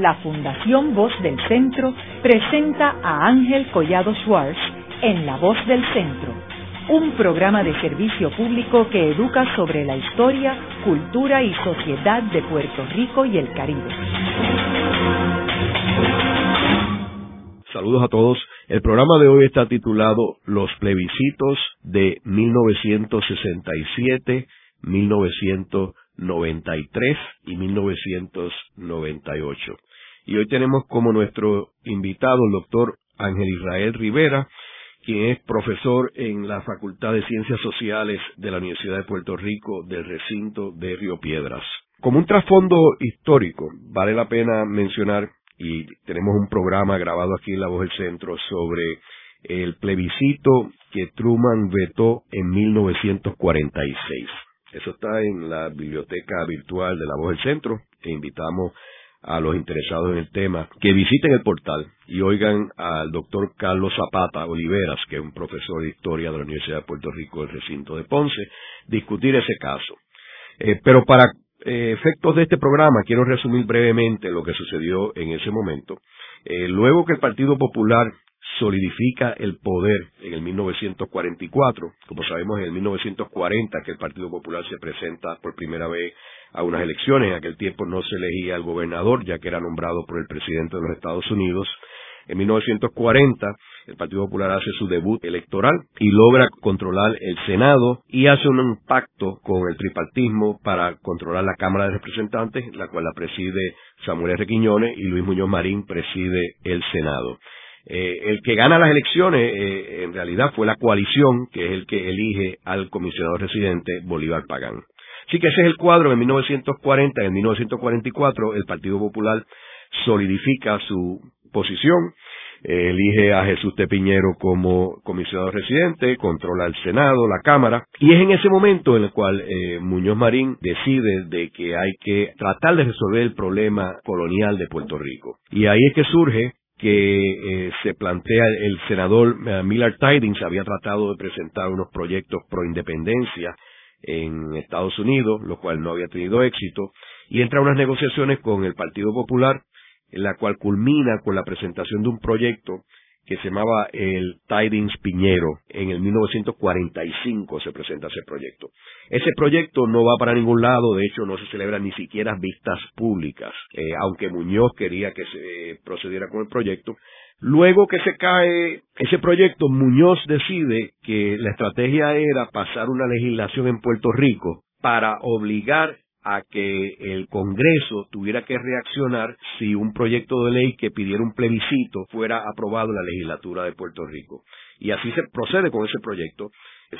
la Fundación Voz del Centro presenta a Ángel Collado Schwartz en La Voz del Centro, un programa de servicio público que educa sobre la historia, cultura y sociedad de Puerto Rico y el Caribe. Saludos a todos. El programa de hoy está titulado Los plebiscitos de 1967, 1993 y 1998. Y hoy tenemos como nuestro invitado el doctor Ángel Israel Rivera, quien es profesor en la Facultad de Ciencias Sociales de la Universidad de Puerto Rico del recinto de Río Piedras. Como un trasfondo histórico, vale la pena mencionar y tenemos un programa grabado aquí en La Voz del Centro sobre el plebiscito que Truman vetó en 1946. Eso está en la biblioteca virtual de La Voz del Centro e invitamos a los interesados en el tema que visiten el portal y oigan al doctor Carlos Zapata Oliveras, que es un profesor de historia de la Universidad de Puerto Rico del recinto de Ponce, discutir ese caso. Eh, pero para eh, efectos de este programa, quiero resumir brevemente lo que sucedió en ese momento. Eh, luego que el Partido Popular solidifica el poder en el 1944, como sabemos en el 1940 que el Partido Popular se presenta por primera vez a unas elecciones, en aquel tiempo no se elegía al gobernador ya que era nombrado por el presidente de los Estados Unidos, en 1940, el Partido Popular hace su debut electoral y logra controlar el Senado y hace un pacto con el tripartismo para controlar la Cámara de Representantes, la cual la preside Samuel R. Quiñones y Luis Muñoz Marín preside el Senado. Eh, el que gana las elecciones eh, en realidad fue la coalición, que es el que elige al comisionado residente Bolívar Pagán. Así que ese es el cuadro. En 1940, en 1944, el Partido Popular solidifica su posición, elige a Jesús de Piñero como comisionado residente, controla el Senado, la Cámara, y es en ese momento en el cual eh, Muñoz Marín decide de que hay que tratar de resolver el problema colonial de Puerto Rico. Y ahí es que surge que eh, se plantea el senador eh, Millard Tidings había tratado de presentar unos proyectos pro independencia en Estados Unidos, lo cual no había tenido éxito, y entra a unas negociaciones con el Partido Popular en la cual culmina con la presentación de un proyecto que se llamaba el Tidings Piñero. En el 1945 se presenta ese proyecto. Ese proyecto no va para ningún lado, de hecho no se celebran ni siquiera vistas públicas, eh, aunque Muñoz quería que se procediera con el proyecto. Luego que se cae ese proyecto, Muñoz decide que la estrategia era pasar una legislación en Puerto Rico para obligar a que el Congreso tuviera que reaccionar si un proyecto de ley que pidiera un plebiscito fuera aprobado en la legislatura de Puerto Rico. Y así se procede con ese proyecto.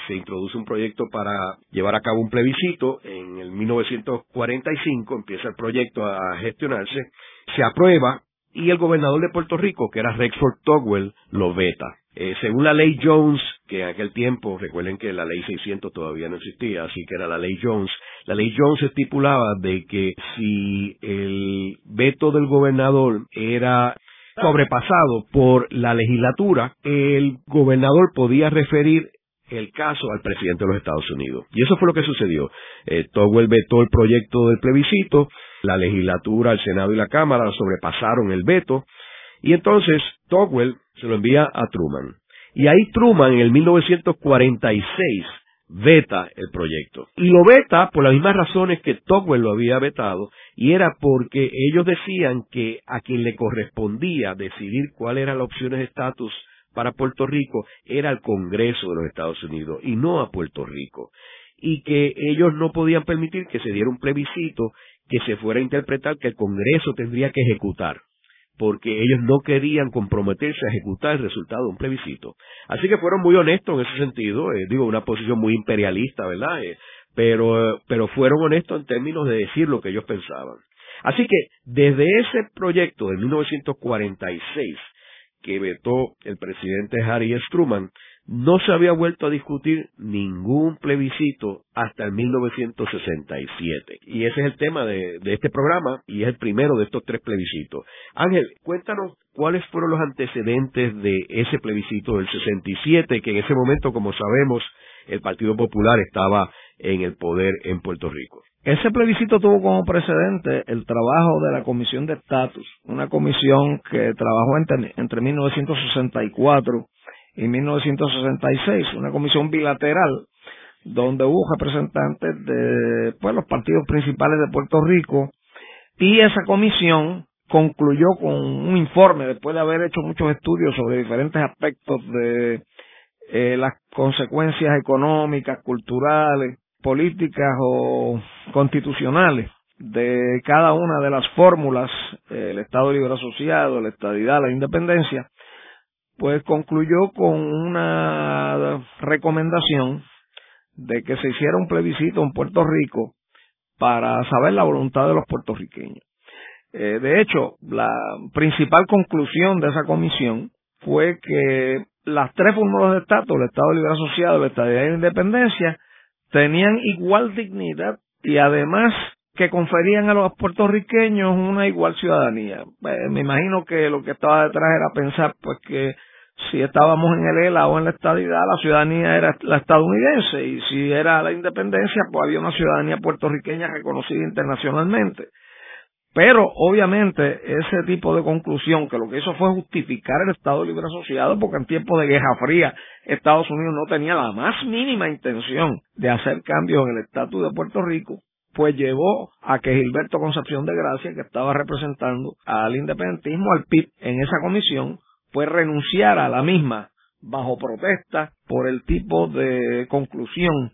Se introduce un proyecto para llevar a cabo un plebiscito. En el 1945 empieza el proyecto a gestionarse. Se aprueba y el gobernador de Puerto Rico, que era Rexford Togwell, lo veta. Eh, según la ley Jones, que en aquel tiempo, recuerden que la ley 600 todavía no existía, así que era la ley Jones, la ley Jones estipulaba de que si el veto del gobernador era sobrepasado por la legislatura, el gobernador podía referir el caso al presidente de los Estados Unidos. Y eso fue lo que sucedió. Eh, Togwell vetó el proyecto del plebiscito, la legislatura, el Senado y la Cámara sobrepasaron el veto, y entonces Togwell se lo envía a Truman. Y ahí Truman en el 1946 veta el proyecto. Y lo veta por las mismas razones que Togwell lo había vetado, y era porque ellos decían que a quien le correspondía decidir cuál era la opción de estatus para Puerto Rico era el Congreso de los Estados Unidos y no a Puerto Rico. Y que ellos no podían permitir que se diera un plebiscito que se fuera a interpretar que el Congreso tendría que ejecutar porque ellos no querían comprometerse a ejecutar el resultado de un plebiscito. Así que fueron muy honestos en ese sentido, eh, digo, una posición muy imperialista, ¿verdad? Eh, pero, pero fueron honestos en términos de decir lo que ellos pensaban. Así que desde ese proyecto de 1946 que vetó el presidente Harry S. Truman, no se había vuelto a discutir ningún plebiscito hasta el 1967. Y ese es el tema de, este programa y es el primero de estos tres plebiscitos. Ángel, cuéntanos cuáles fueron los antecedentes de ese plebiscito del 67, que en ese momento, como sabemos, el Partido Popular estaba en el poder en Puerto Rico. Ese plebiscito tuvo como precedente el trabajo de la Comisión de Estatus, una comisión que trabajó entre, entre 1964 y 1966, una comisión bilateral donde hubo representantes de pues, los partidos principales de Puerto Rico y esa comisión concluyó con un informe después de haber hecho muchos estudios sobre diferentes aspectos de eh, las consecuencias económicas, culturales, políticas o constitucionales de cada una de las fórmulas, el Estado Libre Asociado, la estadidad, la independencia, pues concluyó con una recomendación de que se hiciera un plebiscito en Puerto Rico para saber la voluntad de los puertorriqueños. Eh, de hecho, la principal conclusión de esa comisión fue que las tres fórmulas de Estado, el Estado Libre Asociado, la Estadía y la Independencia, tenían igual dignidad y además que conferían a los puertorriqueños una igual ciudadanía. Eh, me imagino que lo que estaba detrás era pensar pues que si estábamos en el ELA o en la estadidad, la ciudadanía era la estadounidense y si era la independencia, pues había una ciudadanía puertorriqueña reconocida internacionalmente. Pero obviamente ese tipo de conclusión que lo que hizo fue justificar el Estado Libre Asociado porque en tiempos de Guerra Fría Estados Unidos no tenía la más mínima intención de hacer cambios en el estatus de Puerto Rico, pues llevó a que Gilberto Concepción de Gracia, que estaba representando al independentismo, al PIB en esa comisión, pues renunciara a la misma bajo protesta por el tipo de conclusión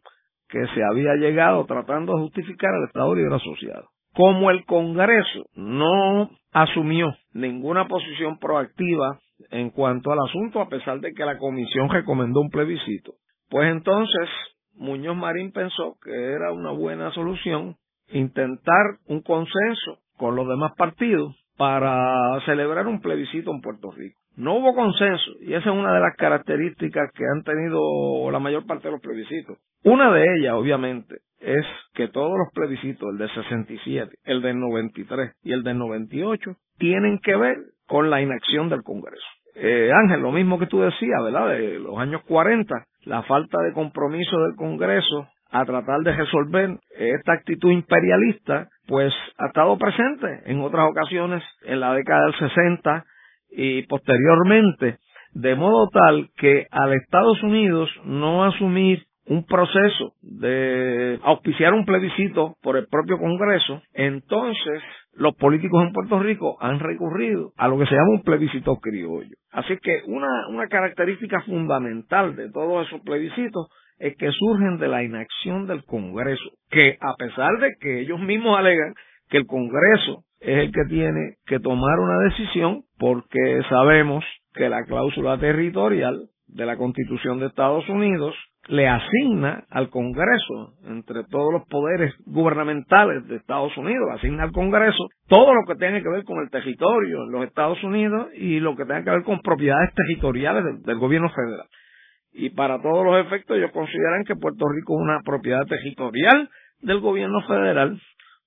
que se había llegado tratando de justificar el Estado Libre Asociado. Como el Congreso no asumió ninguna posición proactiva en cuanto al asunto, a pesar de que la comisión recomendó un plebiscito, pues entonces Muñoz Marín pensó que era una buena solución intentar un consenso con los demás partidos para celebrar un plebiscito en Puerto Rico. No hubo consenso y esa es una de las características que han tenido la mayor parte de los plebiscitos. Una de ellas, obviamente, es que todos los plebiscitos, el de 67, el del 93 y el del 98, tienen que ver con la inacción del Congreso. Eh, Ángel, lo mismo que tú decías, ¿verdad? De los años 40, la falta de compromiso del Congreso a tratar de resolver esta actitud imperialista, pues ha estado presente en otras ocasiones en la década del 60 y posteriormente, de modo tal que al Estados Unidos no asumir un proceso de auspiciar un plebiscito por el propio Congreso, entonces los políticos en Puerto Rico han recurrido a lo que se llama un plebiscito criollo. Así que una, una característica fundamental de todos esos plebiscitos es que surgen de la inacción del Congreso, que a pesar de que ellos mismos alegan que el Congreso es el que tiene que tomar una decisión porque sabemos que la cláusula territorial de la Constitución de Estados Unidos le asigna al Congreso, entre todos los poderes gubernamentales de Estados Unidos, asigna al Congreso todo lo que tenga que ver con el territorio en los Estados Unidos y lo que tenga que ver con propiedades territoriales del, del gobierno federal. Y para todos los efectos ellos consideran que Puerto Rico es una propiedad territorial del gobierno federal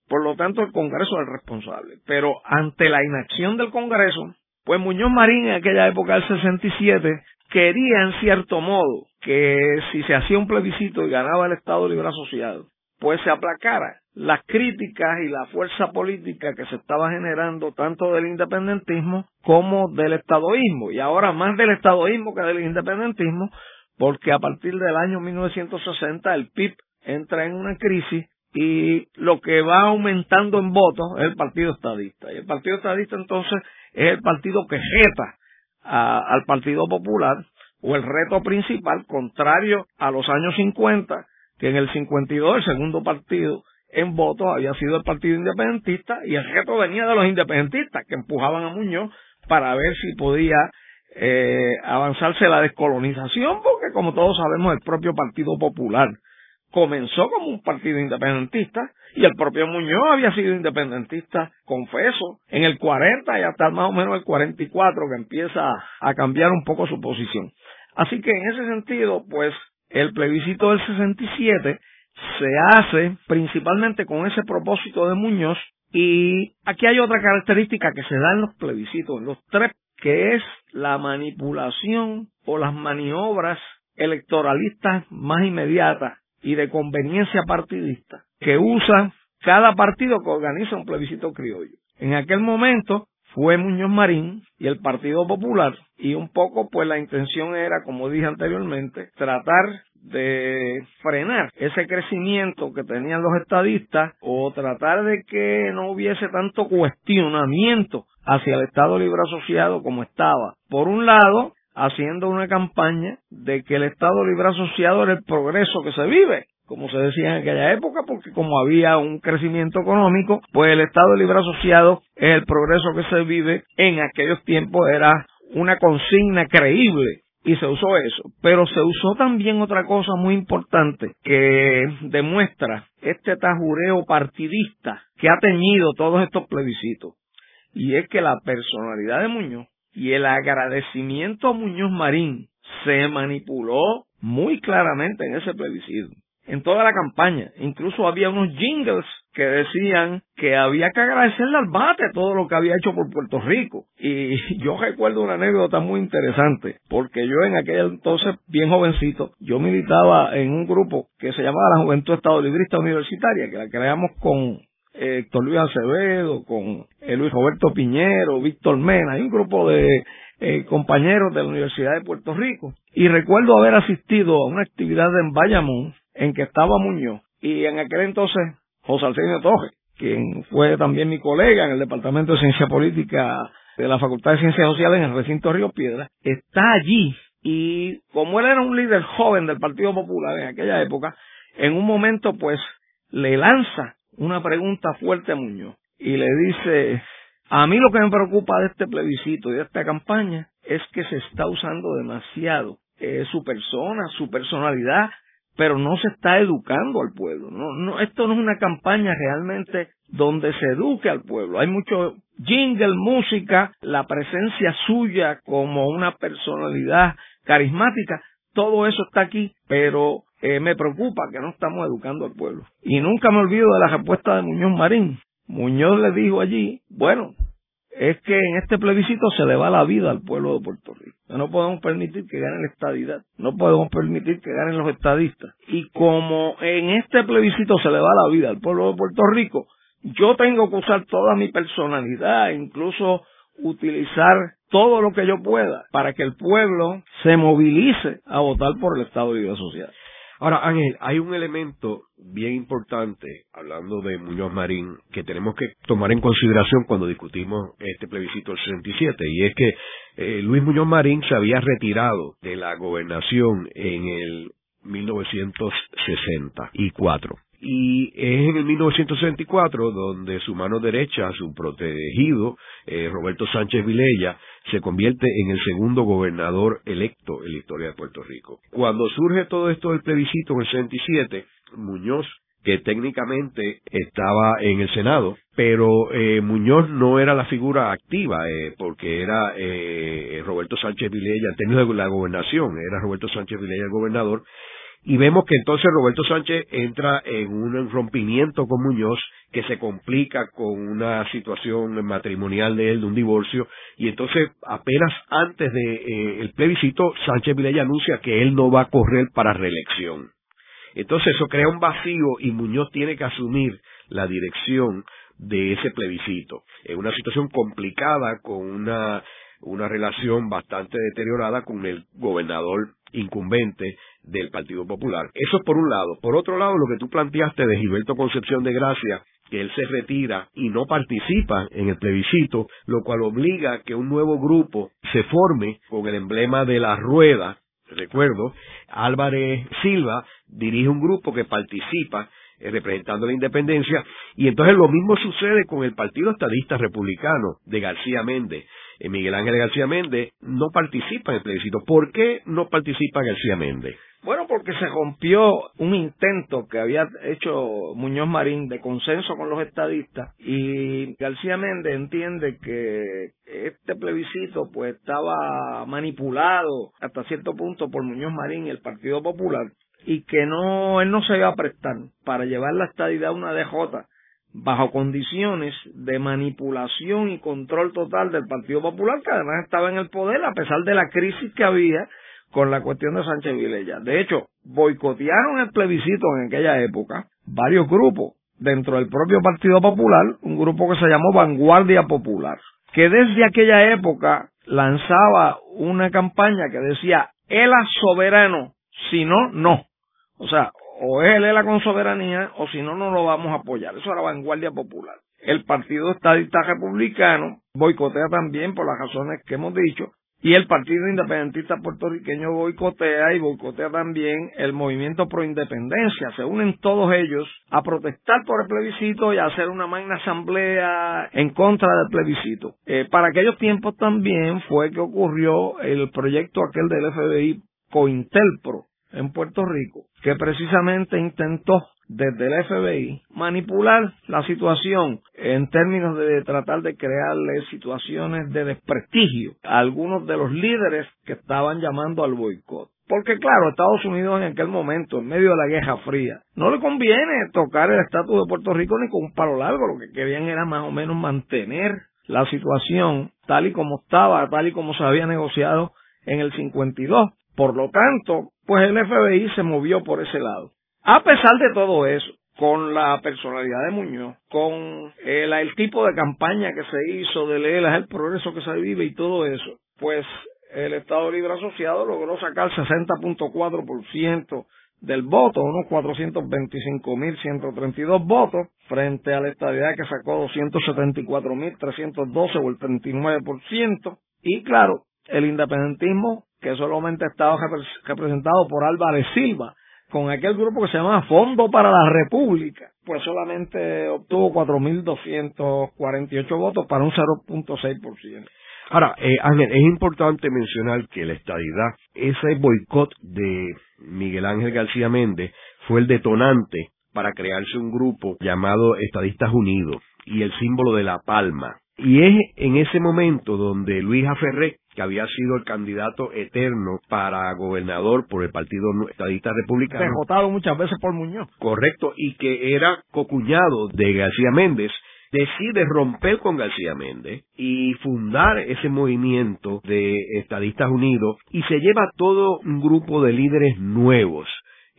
por lo tanto, el Congreso es el responsable. Pero ante la inacción del Congreso, pues Muñoz Marín en aquella época del 67 quería en cierto modo que si se hacía un plebiscito y ganaba el Estado Libre Asociado, pues se aplacara las críticas y la fuerza política que se estaba generando tanto del independentismo como del estadoísmo, y ahora más del estadoísmo que del independentismo, porque a partir del año 1960 el PIB entra en una crisis y lo que va aumentando en votos es el Partido Estadista. Y el Partido Estadista entonces es el partido que jeta al Partido Popular o el reto principal, contrario a los años 50, que en el 52 el segundo partido en votos había sido el Partido Independentista y el reto venía de los independentistas que empujaban a Muñoz para ver si podía eh, avanzarse la descolonización, porque como todos sabemos el propio Partido Popular comenzó como un partido independentista y el propio Muñoz había sido independentista, confeso, en el 40 y hasta más o menos el 44 que empieza a cambiar un poco su posición. Así que en ese sentido, pues el plebiscito del 67 se hace principalmente con ese propósito de Muñoz y aquí hay otra característica que se da en los plebiscitos, en los tres, que es la manipulación o las maniobras electoralistas más inmediatas y de conveniencia partidista que usa cada partido que organiza un plebiscito criollo. En aquel momento fue Muñoz Marín y el Partido Popular y un poco pues la intención era, como dije anteriormente, tratar de frenar ese crecimiento que tenían los estadistas o tratar de que no hubiese tanto cuestionamiento hacia el Estado Libre Asociado como estaba. Por un lado, haciendo una campaña de que el Estado Libre Asociado era el progreso que se vive como se decía en aquella época, porque como había un crecimiento económico, pues el Estado Libre Asociado el progreso que se vive en aquellos tiempos, era una consigna creíble y se usó eso. Pero se usó también otra cosa muy importante que demuestra este tajureo partidista que ha teñido todos estos plebiscitos. Y es que la personalidad de Muñoz y el agradecimiento a Muñoz Marín se manipuló muy claramente en ese plebiscito en toda la campaña. Incluso había unos jingles que decían que había que agradecerle al bate todo lo que había hecho por Puerto Rico. Y yo recuerdo una anécdota muy interesante, porque yo en aquel entonces, bien jovencito, yo militaba en un grupo que se llamaba la Juventud Estado Librista Universitaria, que la creamos con Héctor Luis Acevedo, con eh, Luis Roberto Piñero, Víctor Mena, hay un grupo de eh, compañeros de la Universidad de Puerto Rico. Y recuerdo haber asistido a una actividad en Bayamón en que estaba Muñoz y en aquel entonces José Arsenio Torres, quien fue también mi colega en el Departamento de Ciencia Política de la Facultad de Ciencias Sociales en el recinto Río Piedra, está allí y como él era un líder joven del Partido Popular en aquella época, en un momento pues le lanza una pregunta fuerte a Muñoz y le dice, a mí lo que me preocupa de este plebiscito y de esta campaña es que se está usando demasiado su persona, su personalidad pero no se está educando al pueblo. No, no, esto no es una campaña realmente donde se eduque al pueblo. Hay mucho jingle, música, la presencia suya como una personalidad carismática, todo eso está aquí, pero eh, me preocupa que no estamos educando al pueblo. Y nunca me olvido de la respuesta de Muñoz Marín. Muñoz le dijo allí, bueno, es que en este plebiscito se le va la vida al pueblo de Puerto Rico. No podemos permitir que gane la estadidad, no podemos permitir que ganen los estadistas. Y como en este plebiscito se le va la vida al pueblo de Puerto Rico, yo tengo que usar toda mi personalidad, incluso utilizar todo lo que yo pueda para que el pueblo se movilice a votar por el Estado Libre Social. Ahora, Ángel, hay un elemento bien importante, hablando de Muñoz Marín, que tenemos que tomar en consideración cuando discutimos este plebiscito del 67, y es que eh, Luis Muñoz Marín se había retirado de la gobernación en el 1964 y es en el 1964 donde su mano derecha, su protegido, eh, Roberto Sánchez Vilella, se convierte en el segundo gobernador electo en la historia de Puerto Rico. Cuando surge todo esto del plebiscito en el 67, Muñoz que técnicamente estaba en el Senado, pero eh, Muñoz no era la figura activa, eh, porque era Roberto Sánchez Vilella, en términos de la gobernación, era Roberto Sánchez Vilella el gobernador, y vemos que entonces Roberto Sánchez entra en un rompimiento con Muñoz que se complica con una situación matrimonial de él, de un divorcio, y entonces apenas antes de eh, el plebiscito, Sánchez Vilella anuncia que él no va a correr para reelección. Entonces eso crea un vacío y Muñoz tiene que asumir la dirección de ese plebiscito. Es una situación complicada con una, una relación bastante deteriorada con el gobernador incumbente del Partido Popular. Eso es por un lado. Por otro lado, lo que tú planteaste de Gilberto Concepción de Gracia, que él se retira y no participa en el plebiscito, lo cual obliga a que un nuevo grupo se forme con el emblema de la rueda. Recuerdo, Álvarez Silva dirige un grupo que participa eh, representando la independencia, y entonces lo mismo sucede con el Partido Estadista Republicano de García Méndez. Eh, Miguel Ángel García Méndez no participa en el plebiscito. ¿Por qué no participa García Méndez? Bueno, porque se rompió un intento que había hecho Muñoz Marín de consenso con los estadistas y García Méndez entiende que este plebiscito pues estaba manipulado hasta cierto punto por Muñoz Marín y el Partido Popular y que no él no se iba a prestar para llevar la estadidad a una DJ bajo condiciones de manipulación y control total del Partido Popular que además estaba en el poder a pesar de la crisis que había con la cuestión de Sánchez Vilella. De hecho, boicotearon el plebiscito en aquella época varios grupos dentro del propio Partido Popular, un grupo que se llamó Vanguardia Popular, que desde aquella época lanzaba una campaña que decía, ELA soberano, si no, no. O sea, o es ELA con soberanía, o si no, no lo vamos a apoyar. Eso era Vanguardia Popular. El Partido Estadista Republicano boicotea también por las razones que hemos dicho, y el Partido Independentista Puertorriqueño boicotea y boicotea también el movimiento pro independencia. Se unen todos ellos a protestar por el plebiscito y a hacer una magna asamblea en contra del plebiscito. Eh, para aquellos tiempos también fue que ocurrió el proyecto aquel del FBI Cointelpro en Puerto Rico, que precisamente intentó desde el FBI manipular la situación en términos de tratar de crearle situaciones de desprestigio a algunos de los líderes que estaban llamando al boicot. Porque claro, Estados Unidos en aquel momento, en medio de la Guerra Fría, no le conviene tocar el estatus de Puerto Rico ni con un palo largo, lo que querían era más o menos mantener la situación tal y como estaba, tal y como se había negociado en el 52. Por lo tanto, pues el FBI se movió por ese lado. A pesar de todo eso, con la personalidad de Muñoz, con el, el tipo de campaña que se hizo de leer el progreso que se vive y todo eso, pues el Estado Libre Asociado logró sacar 60.4% del voto, unos 425.132 votos, frente a la estabilidad que sacó 274.312 o el 39%. Y claro, el independentismo, que solamente estaba representado por Álvarez Silva, con aquel grupo que se llama Fondo para la República, pues solamente obtuvo 4.248 votos para un 0.6%. Ahora, eh, Ángel, es importante mencionar que la estadidad, ese boicot de Miguel Ángel García Méndez, fue el detonante para crearse un grupo llamado Estadistas Unidos y el símbolo de la palma. Y es en ese momento donde Luis Aferré que había sido el candidato eterno para gobernador por el Partido Estadista Republicano. Derrotado muchas veces por Muñoz. Correcto, y que era cocuñado de García Méndez, decide romper con García Méndez y fundar ese movimiento de Estadistas Unidos y se lleva todo un grupo de líderes nuevos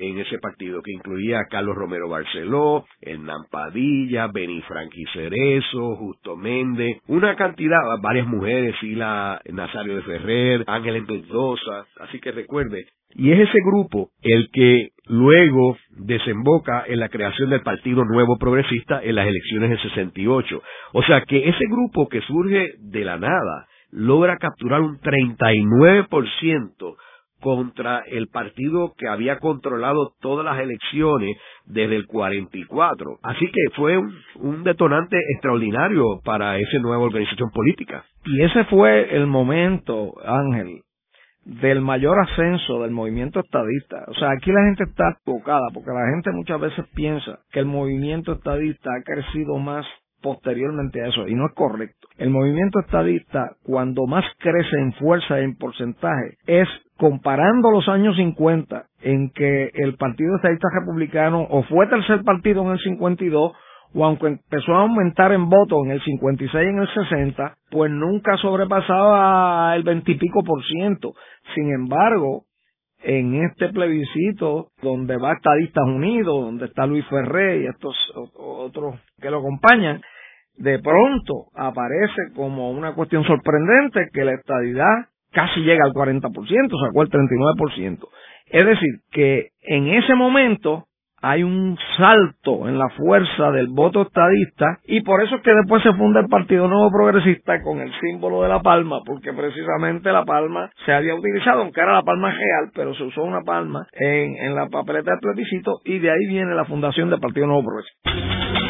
en ese partido, que incluía a Carlos Romero Barceló, Hernán Padilla, Beni Franqui Cerezo, Justo Méndez, una cantidad, varias mujeres, la Nazario de Ferrer, Ángeles Mendoza, así que recuerde, y es ese grupo el que luego desemboca en la creación del Partido Nuevo Progresista en las elecciones del 68. O sea que ese grupo que surge de la nada logra capturar un 39% contra el partido que había controlado todas las elecciones desde el 44. Así que fue un, detonante extraordinario para esa nueva organización política. Y ese fue el momento, Ángel, del mayor ascenso del movimiento estadista. O sea, aquí la gente está tocada porque la gente muchas veces piensa que el movimiento estadista ha crecido más posteriormente a eso, y no es correcto. El movimiento estadista, cuando más crece en fuerza y en porcentaje, es comparando los años 50 en que el Partido Estadista Republicano o fue tercer partido en el 52 o aunque empezó a aumentar en votos en el 56 y en el 60, pues nunca sobrepasaba el veintipico por ciento. Sin embargo, en este plebiscito donde va Estadistas Unidos, donde está Luis Ferré y estos otros que lo acompañan, de pronto aparece como una cuestión sorprendente que la estadidad casi llega al 40%, sacó el 39%. Es decir, que en ese momento hay un salto en la fuerza del voto estadista y por eso es que después se funda el Partido Nuevo Progresista con el símbolo de la palma, porque precisamente la palma se había utilizado, aunque era la palma real, pero se usó una palma en, en la papeleta del plebiscito y de ahí viene la fundación del Partido Nuevo Progresista.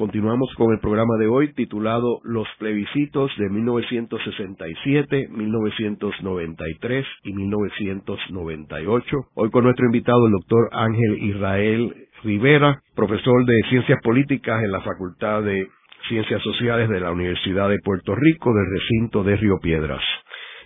Continuamos con el programa de hoy titulado Los plebiscitos de 1967, 1993 y 1998. Hoy con nuestro invitado el doctor Ángel Israel Rivera, profesor de Ciencias Políticas en la Facultad de Ciencias Sociales de la Universidad de Puerto Rico del recinto de Río Piedras.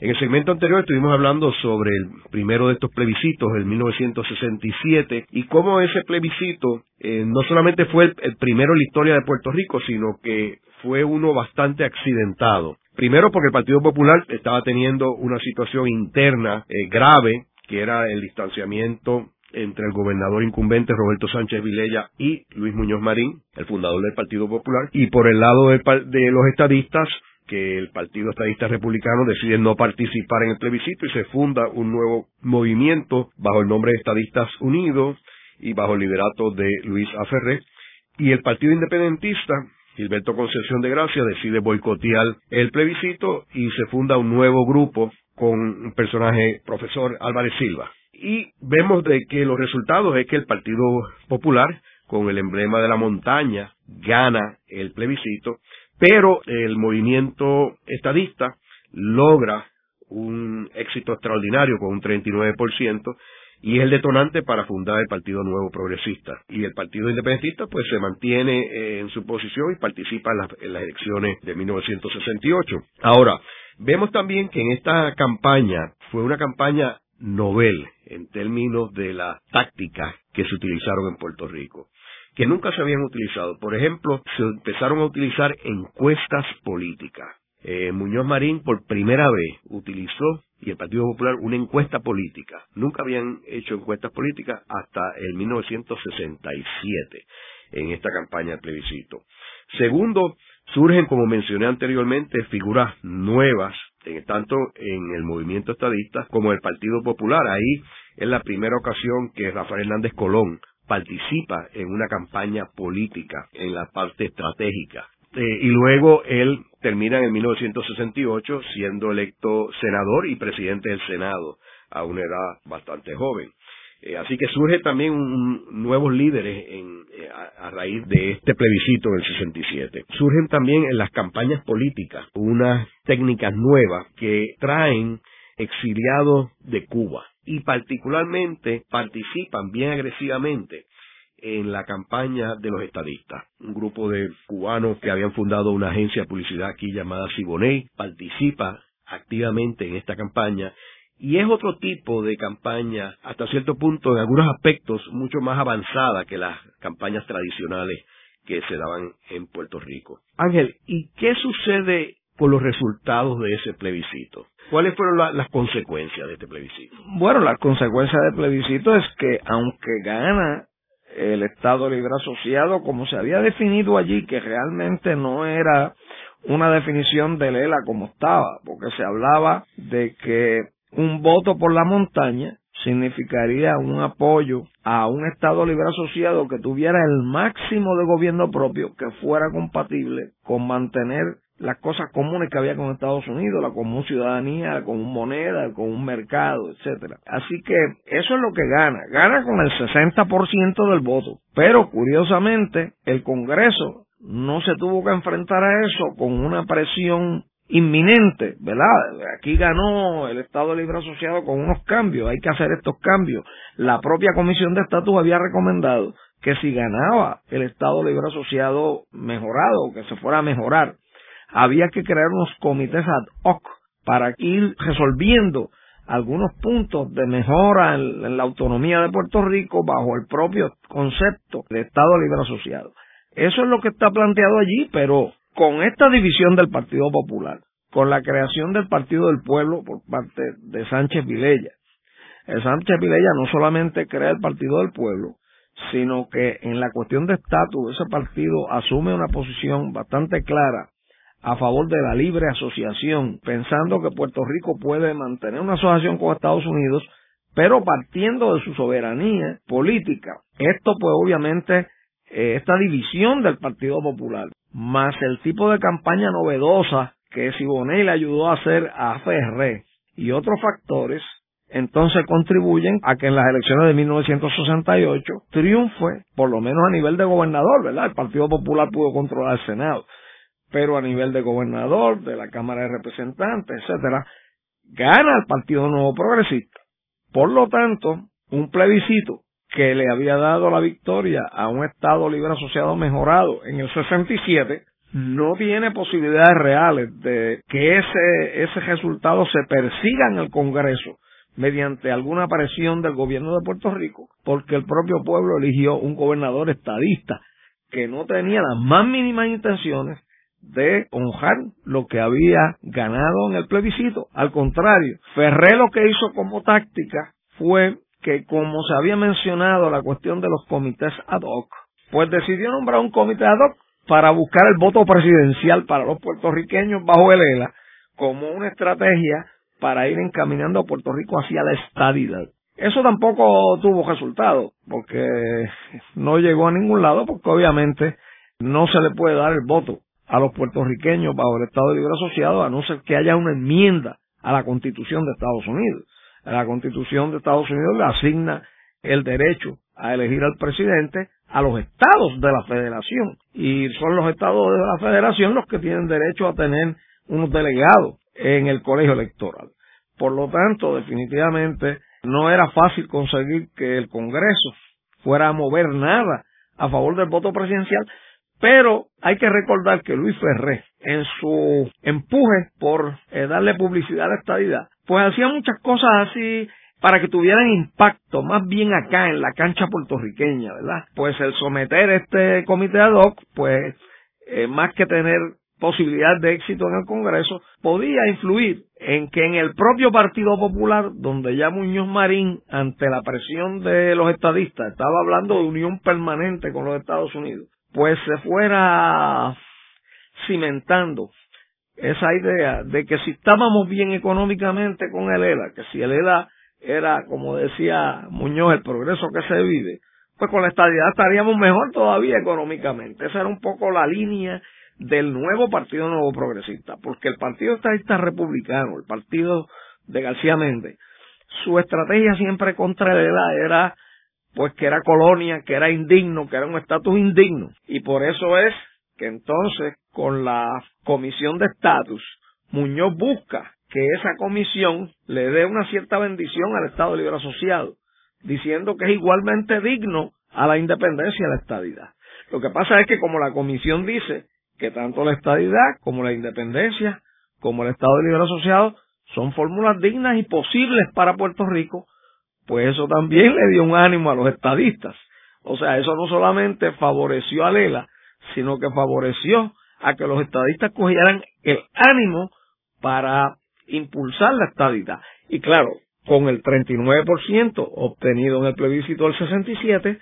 En el segmento anterior estuvimos hablando sobre el primero de estos plebiscitos, el 1967, y cómo ese plebiscito eh, no solamente fue el, primero en la historia de Puerto Rico, sino que fue uno bastante accidentado. Primero porque el Partido Popular estaba teniendo una situación interna eh, grave, que era el distanciamiento entre el gobernador incumbente Roberto Sánchez Vilella y Luis Muñoz Marín, el fundador del Partido Popular, y por el lado de, de los estadistas, que el Partido Estadista Republicano decide no participar en el plebiscito y se funda un nuevo movimiento bajo el nombre de Estadistas Unidos y bajo el liderato de Luis Aferré. Y el Partido Independentista, Gilberto Concepción de Gracia, decide boicotear el plebiscito y se funda un nuevo grupo con un personaje, profesor Álvarez Silva. Y vemos de que los resultados es que el Partido Popular, con el emblema de la montaña, gana el plebiscito pero el movimiento estadista logra un éxito extraordinario con un 39% y es el detonante para fundar el Partido Nuevo Progresista. Y el Partido Independentista pues se mantiene eh, en su posición y participa en las, en las elecciones de 1968. Ahora, vemos también que en esta campaña fue una campaña novel en términos de la táctica que se utilizaron en Puerto Rico que nunca se habían utilizado. Por ejemplo, se empezaron a utilizar encuestas políticas. Eh, Muñoz Marín por primera vez utilizó y el Partido Popular una encuesta política. Nunca habían hecho encuestas políticas hasta el 1967 en esta campaña de plebiscito. Segundo, surgen, como mencioné anteriormente, figuras nuevas, tanto en el movimiento estadista como en el Partido Popular. Ahí es la primera ocasión que Rafael Hernández Colón participa en una campaña política, en la parte estratégica. Eh, y luego él termina en 1968 siendo electo senador y presidente del Senado a una edad bastante joven. Eh, así que surge también nuevos líderes en, eh, a, raíz de este plebiscito del 67. Surgen también en las campañas políticas unas técnicas nuevas que traen exiliados de Cuba y particularmente participan bien agresivamente en la campaña de los estadistas. Un grupo de cubanos que habían fundado una agencia de publicidad aquí llamada Siboney participa activamente en esta campaña y es otro tipo de campaña, hasta cierto punto, en algunos aspectos, mucho más avanzada que las campañas tradicionales que se daban en Puerto Rico. Ángel, ¿y qué sucede con los resultados de ese plebiscito? ¿Cuáles fueron las consecuencias de este plebiscito? Bueno, las consecuencias del plebiscito es que aunque gana el Estado Libre Asociado, como se había definido allí, que realmente no era una definición de Lela como estaba, porque se hablaba de que un voto por la montaña significaría un apoyo a un Estado libre asociado que tuviera el máximo de gobierno propio que fuera compatible con mantener las cosas comunes que había con Estados Unidos, la común ciudadanía, la común moneda, el común mercado, etcétera. Así que eso es lo que gana, gana con el 60% del voto. Pero curiosamente, el Congreso no se tuvo que enfrentar a eso con una presión inminente, ¿verdad? Aquí ganó el Estado Libre Asociado con unos cambios, hay que hacer estos cambios. La propia Comisión de Estatus había recomendado que si ganaba el Estado Libre Asociado mejorado, que se fuera a mejorar, había que crear unos comités ad hoc para ir resolviendo algunos puntos de mejora en, la autonomía de Puerto Rico bajo el propio concepto de Estado Libre Asociado. Eso es lo que está planteado allí, pero con esta división del Partido Popular, con la creación del Partido del Pueblo por parte de Sánchez Vilella, el Sánchez Vilella no solamente crea el Partido del Pueblo, sino que en la cuestión de estatus ese partido asume una posición bastante clara a favor de la libre asociación, pensando que Puerto Rico puede mantener una asociación con Estados Unidos, pero partiendo de su soberanía política. Esto pues obviamente eh, esta división del Partido Popular, más el tipo de campaña novedosa que Siboney le ayudó a hacer a Ferré y otros factores, entonces contribuyen a que en las elecciones de 1968 triunfe, por lo menos a nivel de gobernador, ¿verdad? El Partido Popular pudo controlar el Senado pero a nivel de gobernador, de la Cámara de Representantes, etcétera, gana el Partido Nuevo Progresista. Por lo tanto, un plebiscito que le había dado la victoria a un Estado libre asociado mejorado en el 67, no tiene posibilidades reales de que ese, ese resultado se persiga en el Congreso mediante alguna presión del gobierno de Puerto Rico, porque el propio pueblo eligió un gobernador estadista que no tenía las más mínimas intenciones de honrar lo que había ganado en el plebiscito. Al contrario, Ferré lo que hizo como táctica fue que como se había mencionado la cuestión de los comités ad hoc, pues decidió nombrar un comité ad hoc para buscar el voto presidencial para los puertorriqueños bajo el ELA como una estrategia para ir encaminando a Puerto Rico hacia la estadidad. Eso tampoco tuvo resultado, porque no llegó a ningún lado, porque obviamente no se le puede dar el voto a los puertorriqueños bajo el Estado Libre Asociado a no ser que haya una enmienda a la Constitución de Estados Unidos. La Constitución de Estados Unidos le asigna el derecho a elegir al presidente a los estados de la federación y son los estados de la federación los que tienen derecho a tener unos delegados en el colegio electoral. Por lo tanto, definitivamente no era fácil conseguir que el Congreso fuera a mover nada a favor del voto presidencial, pero hay que recordar que Luis Ferré, en su empuje por eh, darle publicidad a la estadidad, pues hacía muchas cosas así para que tuvieran impacto más bien acá en la cancha puertorriqueña, ¿verdad? Pues el someter este comité ad hoc, pues eh, más que tener posibilidad de éxito en el Congreso, podía influir en que en el propio Partido Popular, donde ya Muñoz Marín, ante la presión de los estadistas, estaba hablando de unión permanente con los Estados Unidos, pues se fuera cimentando esa idea de que si estábamos bien económicamente con el ELA, que si el ELA era, como decía Muñoz, el progreso que se vive, pues con la estabilidad estaríamos mejor todavía económicamente. Esa era un poco la línea del nuevo Partido Nuevo Progresista, porque el Partido Estadista Republicano, el partido de García Méndez, su estrategia siempre contra el ELA era pues que era colonia, que era indigno, que era un estatus indigno. Y por eso es que entonces con la comisión de estatus, Muñoz busca que esa comisión le dé una cierta bendición al Estado Libre Asociado, diciendo que es igualmente digno a la independencia y a la estadidad. Lo que pasa es que como la comisión dice que tanto la estadidad como la independencia como el Estado Libre Asociado son fórmulas dignas y posibles para Puerto Rico, pues eso también le dio un ánimo a los estadistas. O sea, eso no solamente favoreció a Lela, sino que favoreció a que los estadistas cogieran el ánimo para impulsar la estadidad. Y claro, con el 39% obtenido en el plebiscito del 67,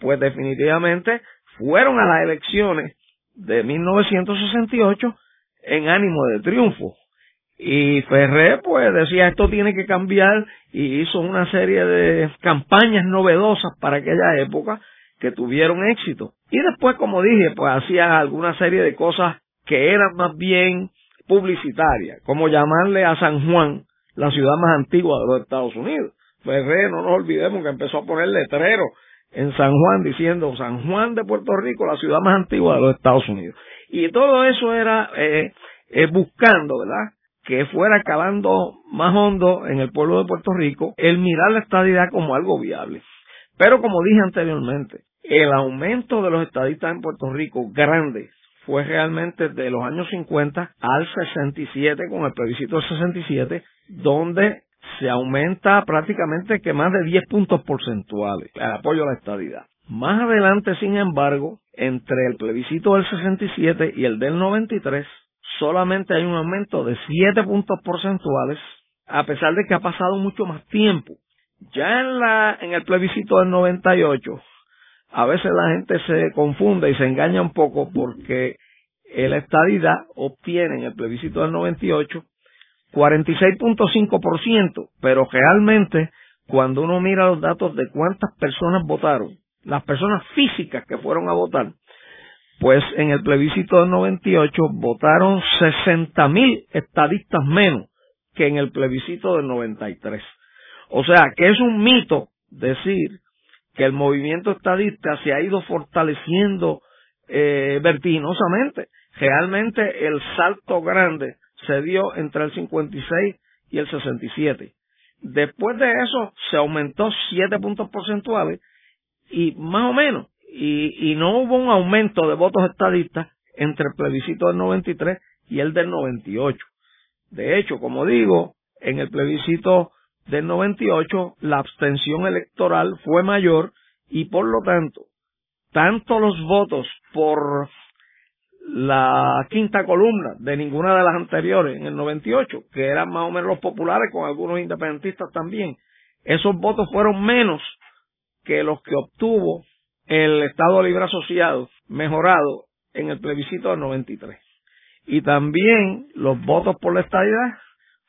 pues definitivamente fueron a las elecciones de 1968 en ánimo de triunfo. Y Ferré pues decía esto tiene que cambiar y hizo una serie de campañas novedosas para aquella época que tuvieron éxito. Y después, como dije, pues hacía alguna serie de cosas que eran más bien publicitarias, como llamarle a San Juan la ciudad más antigua de los Estados Unidos. Ferré, no nos olvidemos que empezó a poner letreros en San Juan diciendo San Juan de Puerto Rico, la ciudad más antigua de los Estados Unidos. Y todo eso era eh, eh, buscando, ¿verdad? Que fuera calando más hondo en el pueblo de Puerto Rico el mirar la estadidad como algo viable. Pero como dije anteriormente, el aumento de los estadistas en Puerto Rico grande fue realmente de los años 50 al 67 con el plebiscito del 67, donde se aumenta prácticamente que más de 10 puntos porcentuales el apoyo a la estadidad. Más adelante, sin embargo, entre el plebiscito del 67 y el del 93, solamente hay un aumento de 7 puntos porcentuales, a pesar de que ha pasado mucho más tiempo. Ya en, la, en el plebiscito del 98, a veces la gente se confunde y se engaña un poco porque la estadidad obtiene en el plebiscito del 98 46.5%, pero realmente cuando uno mira los datos de cuántas personas votaron, las personas físicas que fueron a votar, pues en el plebiscito del 98 votaron 60 mil estadistas menos que en el plebiscito del 93. O sea, que es un mito decir que el movimiento estadista se ha ido fortaleciendo eh, vertiginosamente. Realmente el salto grande se dio entre el 56 y el 67. Después de eso se aumentó 7 puntos porcentuales y más o menos, y, y no hubo un aumento de votos estadistas entre el plebiscito del 93 y el del 98. De hecho, como digo, en el plebiscito del 98 la abstención electoral fue mayor y por lo tanto, tanto los votos por la quinta columna de ninguna de las anteriores en el 98, que eran más o menos los populares con algunos independentistas también, esos votos fueron menos que los que obtuvo el Estado Libre Asociado mejorado en el plebiscito del 93. Y también los votos por la estadidad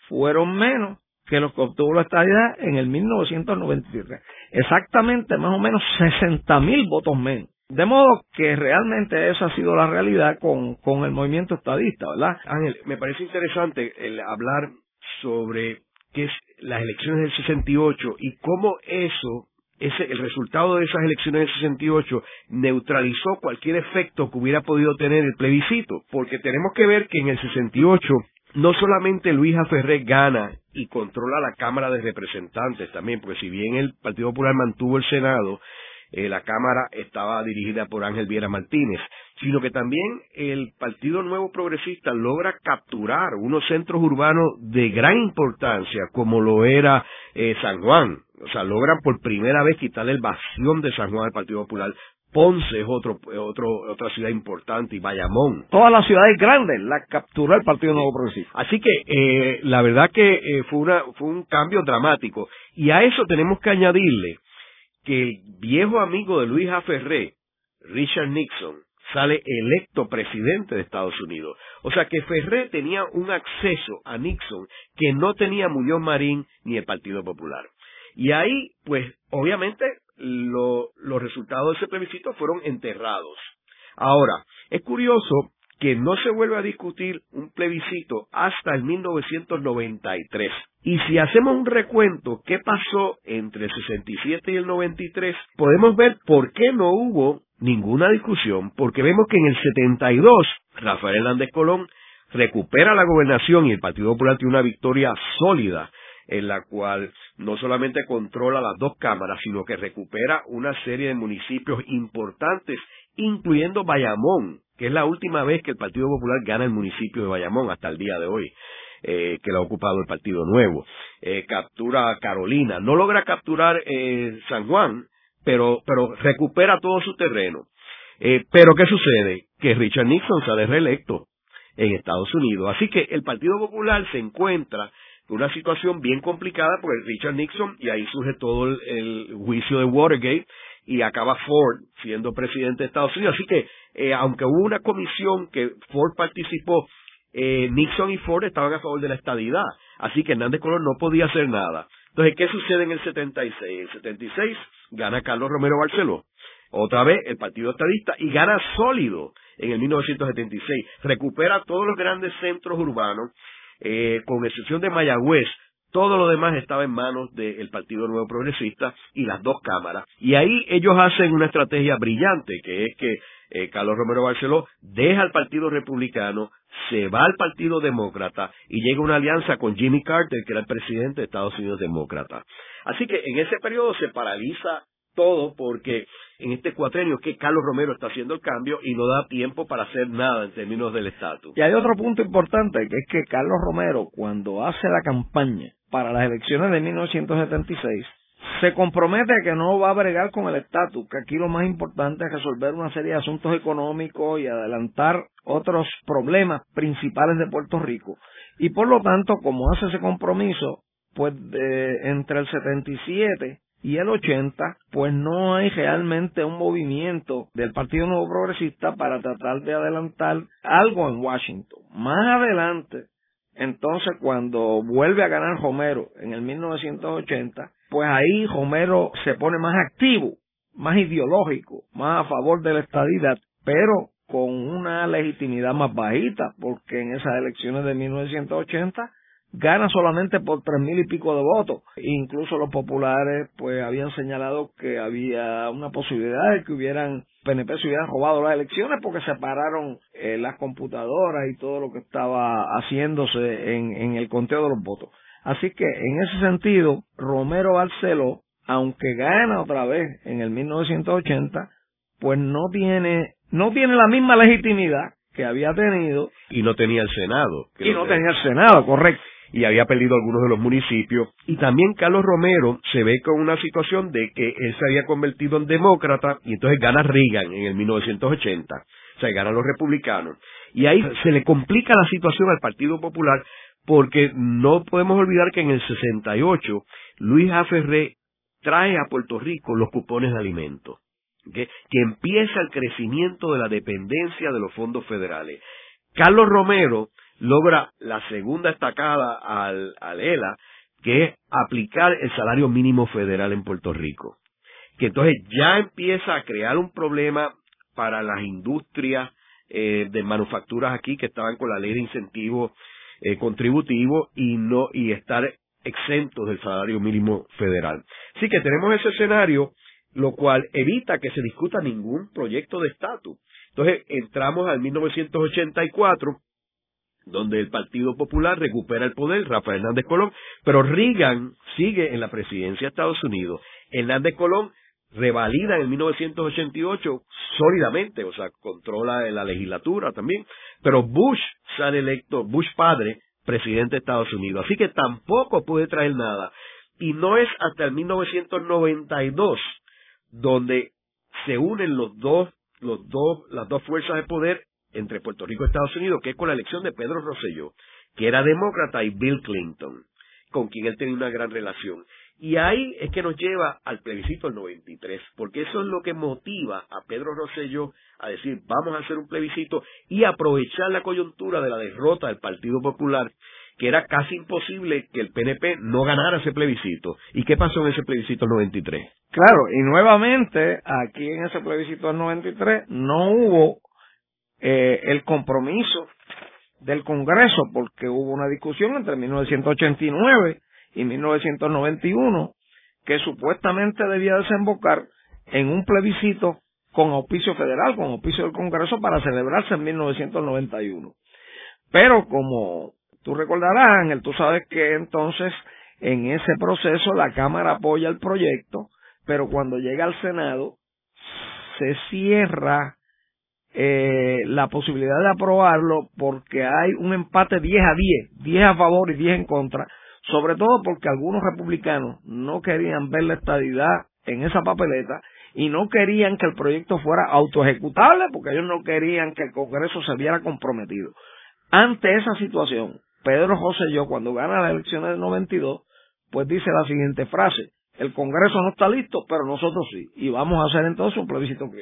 fueron menos que los que obtuvo la estadidad en el 1993. Exactamente más o menos 60 mil votos menos. De modo que realmente esa ha sido la realidad con, con el movimiento estadista, ¿verdad? Ángel, me parece interesante el hablar sobre qué es las elecciones del 68 y cómo eso ese, el resultado de esas elecciones del 68 neutralizó cualquier efecto que hubiera podido tener el plebiscito, porque tenemos que ver que en el 68 no solamente Luis Ferré gana y controla la Cámara de Representantes también, porque si bien el Partido Popular mantuvo el Senado, eh, la Cámara estaba dirigida por Ángel Viera Martínez, sino que también el Partido Nuevo Progresista logra capturar unos centros urbanos de gran importancia, como lo era eh, San Juan. O sea, logran por primera vez quitarle el bastión de San Juan al Partido Popular. Ponce es otro, otro, otra ciudad importante y Bayamón. Todas las ciudades grandes la capturó el Partido Nuevo Progresista. Así que eh, la verdad que eh, fue, una, fue un cambio dramático. Y a eso tenemos que añadirle que el viejo amigo de Luis A. Richard Nixon, sale electo presidente de Estados Unidos. O sea que Ferré tenía un acceso a Nixon que no tenía Muñoz Marín ni el Partido Popular. Y ahí, pues, obviamente, los resultados de ese plebiscito fueron enterrados. Ahora, es curioso que no se vuelve a discutir un plebiscito hasta el 1993. Y si hacemos un recuento, ¿qué pasó entre el 67 y el 93? Podemos ver por qué no hubo ninguna discusión, porque vemos que en el 72 Rafael Hernández Colón recupera la gobernación y el Partido Popular tiene una victoria sólida en la cual no solamente controla las dos cámaras, sino que recupera una serie de municipios importantes, incluyendo Bayamón, que es la última vez que el Partido Popular gana el municipio de Bayamón hasta el día de hoy. Eh, que lo ha ocupado el Partido Nuevo. Eh, captura Carolina, no logra capturar eh, San Juan, pero, pero recupera todo su terreno. pero ¿qué sucede? Que Richard Nixon sale reelecto en Estados Unidos. Así que el Partido Popular se encuentra una situación bien complicada porque Richard Nixon, y ahí surge todo el, juicio de Watergate, y acaba Ford siendo presidente de Estados Unidos. Así que, eh, aunque hubo una comisión que Ford participó, eh, Nixon y Ford estaban a favor de la estadidad. Así que Hernández Colón no podía hacer nada. Entonces, ¿qué sucede en el 76? En el 76 gana Carlos Romero Barceló. Otra vez el Partido Estadista y gana sólido en el 1976. Recupera todos los grandes centros urbanos eh, con excepción de Mayagüez, todo lo demás estaba en manos del Partido Nuevo Progresista y las dos cámaras. Y ahí ellos hacen una estrategia brillante, que es que eh, Carlos Romero Barceló deja al Partido Republicano, se va al Partido Demócrata y llega una alianza con Jimmy Carter, que era el presidente de Estados Unidos Demócrata. Así que en ese periodo se paraliza todo porque en este cuatrenio que Carlos Romero está haciendo el cambio y no da tiempo para hacer nada en términos del estatus. Y hay otro punto importante que es que Carlos Romero cuando hace la campaña para las elecciones de 1976 se compromete a que no va a bregar con el estatus, que aquí lo más importante es resolver una serie de asuntos económicos y adelantar otros problemas principales de Puerto Rico. Y por lo tanto, como hace ese compromiso, pues entre el 77 y el 80, pues no hay realmente un movimiento del Partido Nuevo Progresista para tratar de adelantar algo en Washington. Más adelante, entonces cuando vuelve a ganar Romero en el 1980, pues ahí Romero se pone más activo, más ideológico, más a favor de la estadidad, pero con una legitimidad más bajita, porque en esas elecciones de 1980 gana solamente por tres mil y pico de votos. Incluso los populares pues habían señalado que había una posibilidad de que hubieran PNP se hubieran robado las elecciones porque separaron eh, las computadoras y todo lo que estaba haciéndose en, en el conteo de los votos. Así que en ese sentido, Romero Barceló aunque gana otra vez en el 1980, pues no tiene, no tiene la misma legitimidad que había tenido. Y no tenía el Senado. Y no tenía el Senado, correcto. Y había perdido algunos de los municipios. Y también Carlos Romero se ve con una situación de que él se había convertido en demócrata y entonces gana Reagan en el 1980. O sea, ganan los republicanos. Y ahí se le complica la situación al Partido Popular porque no podemos olvidar que en el 68 Luis A. Trae a Puerto Rico los cupones de alimentos, que empieza el crecimiento de la dependencia de los fondos federales. Carlos Romero logra la segunda estacada al, al ELA, que es aplicar el salario mínimo federal en Puerto Rico. Que entonces ya empieza a crear un problema para las industrias eh, de manufacturas aquí que estaban con la ley de incentivo eh, contributivo y no y estar exentos del salario mínimo federal. Así que tenemos ese escenario, lo cual evita que se discuta ningún proyecto de estatus. Entonces entramos al 1984, donde el Partido Popular recupera el poder, Rafael Hernández Colón, pero Reagan sigue en la presidencia de Estados Unidos. Hernández Colón revalida en 1988 sólidamente, o sea, controla la legislatura también, pero Bush sale electo, Bush padre, presidente de Estados Unidos. Así que tampoco puede traer nada. Y no es hasta el 1992 donde se unen los dos, los dos, las dos fuerzas de poder entre Puerto Rico y Estados Unidos, que es con la elección de Pedro Rosselló, que era demócrata, y Bill Clinton, con quien él tenía una gran relación. Y ahí es que nos lleva al plebiscito del 93, porque eso es lo que motiva a Pedro Rosselló a decir vamos a hacer un plebiscito y aprovechar la coyuntura de la derrota del Partido Popular, que era casi imposible que el PNP no ganara ese plebiscito. ¿Y qué pasó en ese plebiscito del 93? Claro, y nuevamente aquí en ese plebiscito del 93 no hubo eh, el compromiso del Congreso, porque hubo una discusión entre 1989 y 1991 que supuestamente debía desembocar en un plebiscito con auspicio federal, con auspicio del Congreso para celebrarse en 1991. Pero como tú recordarás, Ángel, tú sabes que entonces en ese proceso la Cámara apoya el proyecto, pero cuando llega al Senado se cierra eh, la posibilidad de aprobarlo porque hay un empate 10 a 10, 10 a favor y 10 en contra, sobre todo porque algunos republicanos no querían ver la estadidad en esa papeleta y no querían que el proyecto fuera autoejecutable porque ellos no querían que el Congreso se viera comprometido. Ante esa situación, Pedro José yo cuando gana las elecciones del 92, pues dice la siguiente frase, el Congreso no está listo, pero nosotros sí, y vamos a hacer entonces un plebiscito que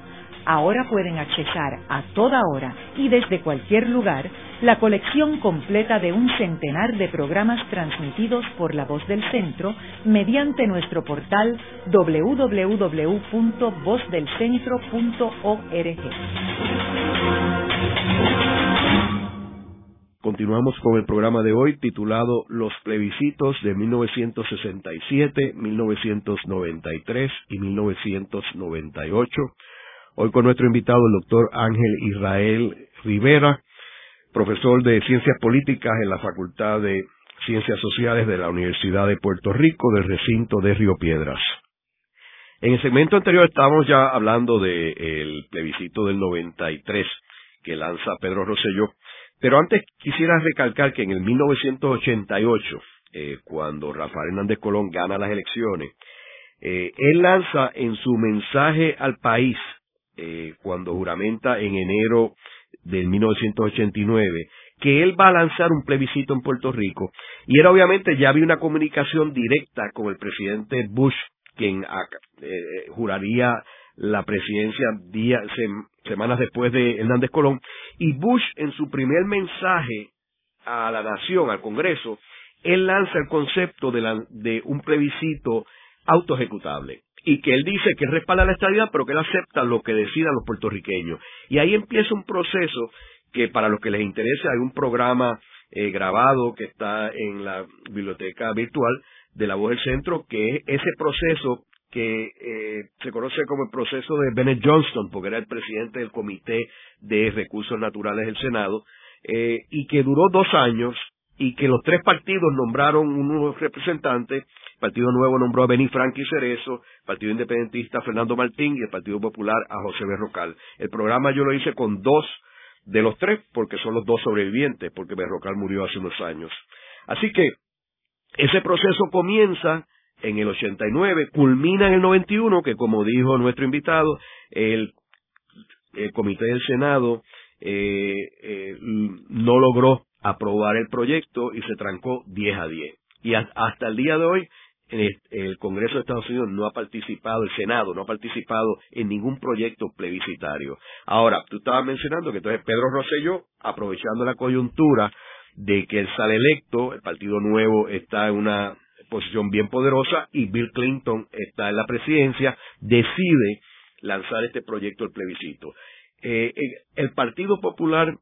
ahora pueden accesar a toda hora y desde cualquier lugar la colección completa de un centenar de programas transmitidos por la voz del centro mediante nuestro portal www.vozdelcentro.org. Continuamos con el programa de hoy titulado Los plebiscitos de 1967, 1993 y 1998 Hoy con nuestro invitado, el doctor Ángel Israel Rivera, profesor de Ciencias Políticas en la Facultad de Ciencias Sociales de la Universidad de Puerto Rico, del recinto de Río Piedras. En el segmento anterior estábamos ya hablando del plebiscito del 93 que lanza Pedro Rosselló, pero antes quisiera recalcar que en el 1988, eh, cuando Rafael Hernández Colón gana las elecciones, eh, él lanza en su mensaje al país eh, cuando juramenta en enero del 1989 que él va a lanzar un plebiscito en Puerto Rico. Y era obviamente ya había una comunicación directa con el presidente Bush quien eh, juraría la presidencia días semanas después de Hernández Colón. Y Bush en su primer mensaje a la nación al Congreso él lanza el concepto de, de un plebiscito autoejecutable y que él dice que respalda la estabilidad, pero que él acepta lo que decidan los puertorriqueños. Y ahí empieza un proceso que para los que les interese hay un programa eh, grabado que está en la biblioteca virtual de la voz del centro, que es ese proceso que eh, se conoce como el proceso de Bennett Johnston, porque era el presidente del Comité de Recursos Naturales del Senado, eh, y que duró dos años y que los tres partidos nombraron unos representantes. El Partido Nuevo nombró a Benny Frankie Cerezo, el Partido Independentista a Fernando Martín y el Partido Popular a José Berrocal. El programa yo lo hice con dos de los tres, porque son los dos sobrevivientes, porque Berrocal murió hace unos años. Así que ese proceso comienza en el 89, culmina en el 91, que como dijo nuestro invitado, el, Comité del Senado eh, eh, no logró aprobar el proyecto y se trancó 10 a 10. Y hasta el día de hoy, el, Congreso de Estados Unidos no ha participado, el Senado no ha participado en ningún proyecto plebiscitario. Ahora, tú estabas mencionando que entonces Pedro Rosselló, aprovechando la coyuntura de que él sale electo, el Partido Nuevo está en una posición bien poderosa y Bill Clinton está en la presidencia, decide lanzar este proyecto del plebiscito. Eh, eh, el Partido Popular,